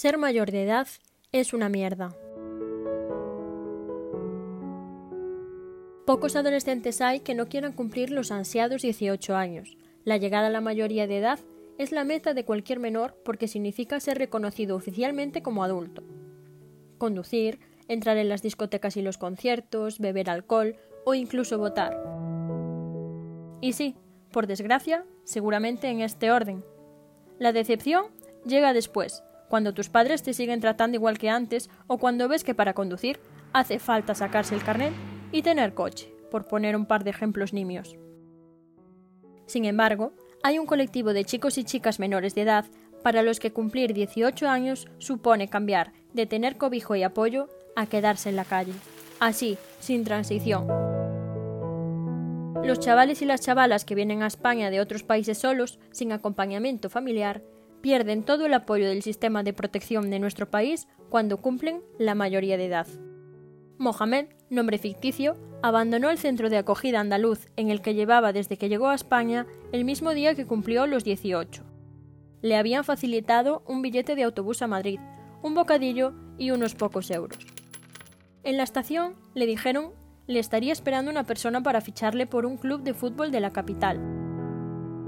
Ser mayor de edad es una mierda. Pocos adolescentes hay que no quieran cumplir los ansiados 18 años. La llegada a la mayoría de edad es la meta de cualquier menor porque significa ser reconocido oficialmente como adulto. Conducir, entrar en las discotecas y los conciertos, beber alcohol o incluso votar. Y sí, por desgracia, seguramente en este orden. La decepción llega después, cuando tus padres te siguen tratando igual que antes o cuando ves que para conducir hace falta sacarse el carnet y tener coche, por poner un par de ejemplos nimios. Sin embargo, hay un colectivo de chicos y chicas menores de edad para los que cumplir 18 años supone cambiar de tener cobijo y apoyo a quedarse en la calle, así, sin transición. Los chavales y las chavalas que vienen a España de otros países solos, sin acompañamiento familiar, pierden todo el apoyo del sistema de protección de nuestro país cuando cumplen la mayoría de edad. Mohamed, nombre ficticio, abandonó el centro de acogida andaluz en el que llevaba desde que llegó a España el mismo día que cumplió los 18. Le habían facilitado un billete de autobús a Madrid, un bocadillo y unos pocos euros. En la estación le dijeron le estaría esperando una persona para ficharle por un club de fútbol de la capital,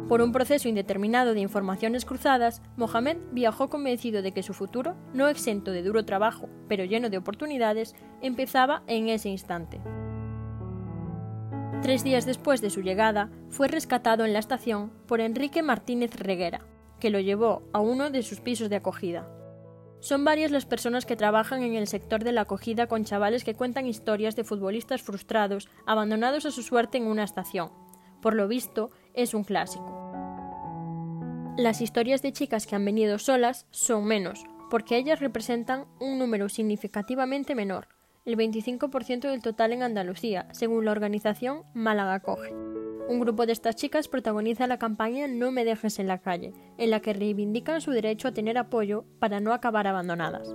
por un proceso indeterminado de informaciones cruzadas, Mohamed viajó convencido de que su futuro, no exento de duro trabajo, pero lleno de oportunidades, empezaba en ese instante. Tres días después de su llegada, fue rescatado en la estación por Enrique Martínez Reguera, que lo llevó a uno de sus pisos de acogida. Son varias las personas que trabajan en el sector de la acogida con chavales que cuentan historias de futbolistas frustrados, abandonados a su suerte en una estación. Por lo visto, es un clásico. Las historias de chicas que han venido solas son menos, porque ellas representan un número significativamente menor, el 25% del total en Andalucía, según la organización Málaga Coge. Un grupo de estas chicas protagoniza la campaña No me dejes en la calle, en la que reivindican su derecho a tener apoyo para no acabar abandonadas.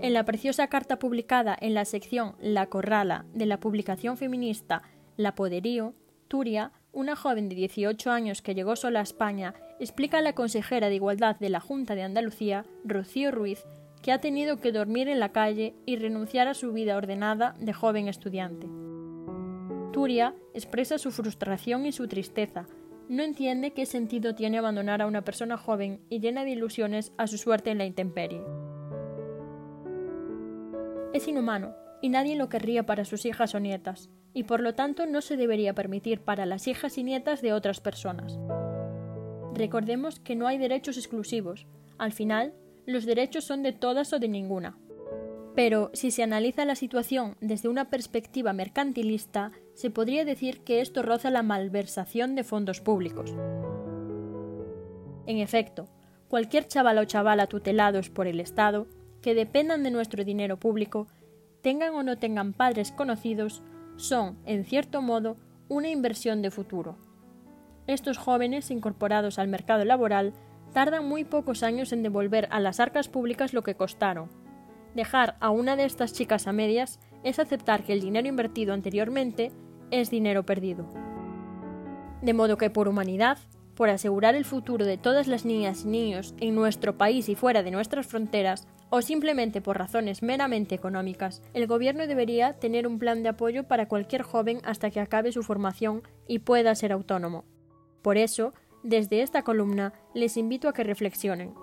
En la preciosa carta publicada en la sección La Corrala de la publicación feminista La Poderío, Turia una joven de 18 años que llegó sola a España, explica a la consejera de Igualdad de la Junta de Andalucía, Rocío Ruiz, que ha tenido que dormir en la calle y renunciar a su vida ordenada de joven estudiante. Turia expresa su frustración y su tristeza. No entiende qué sentido tiene abandonar a una persona joven y llena de ilusiones a su suerte en la intemperie. Es inhumano, y nadie lo querría para sus hijas o nietas y por lo tanto no se debería permitir para las hijas y nietas de otras personas. Recordemos que no hay derechos exclusivos, al final los derechos son de todas o de ninguna. Pero si se analiza la situación desde una perspectiva mercantilista, se podría decir que esto roza la malversación de fondos públicos. En efecto, cualquier chaval o chavala tutelados por el Estado, que dependan de nuestro dinero público, tengan o no tengan padres conocidos, son, en cierto modo, una inversión de futuro. Estos jóvenes incorporados al mercado laboral tardan muy pocos años en devolver a las arcas públicas lo que costaron. Dejar a una de estas chicas a medias es aceptar que el dinero invertido anteriormente es dinero perdido. De modo que por humanidad, por asegurar el futuro de todas las niñas y niños en nuestro país y fuera de nuestras fronteras, o simplemente por razones meramente económicas, el Gobierno debería tener un plan de apoyo para cualquier joven hasta que acabe su formación y pueda ser autónomo. Por eso, desde esta columna les invito a que reflexionen.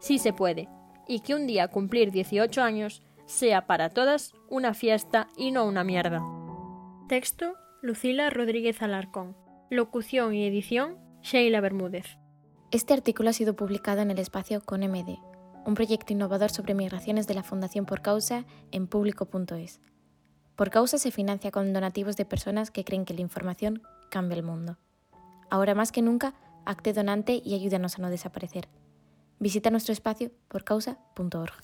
Sí se puede, y que un día cumplir 18 años sea para todas una fiesta y no una mierda. Texto Lucila Rodríguez Alarcón. Locución y edición Sheila Bermúdez. Este artículo ha sido publicado en el espacio con MD, un proyecto innovador sobre migraciones de la Fundación Por Causa en público.es. Por Causa se financia con donativos de personas que creen que la información cambia el mundo. Ahora más que nunca, acte donante y ayúdanos a no desaparecer. Visita nuestro espacio porcausa.org.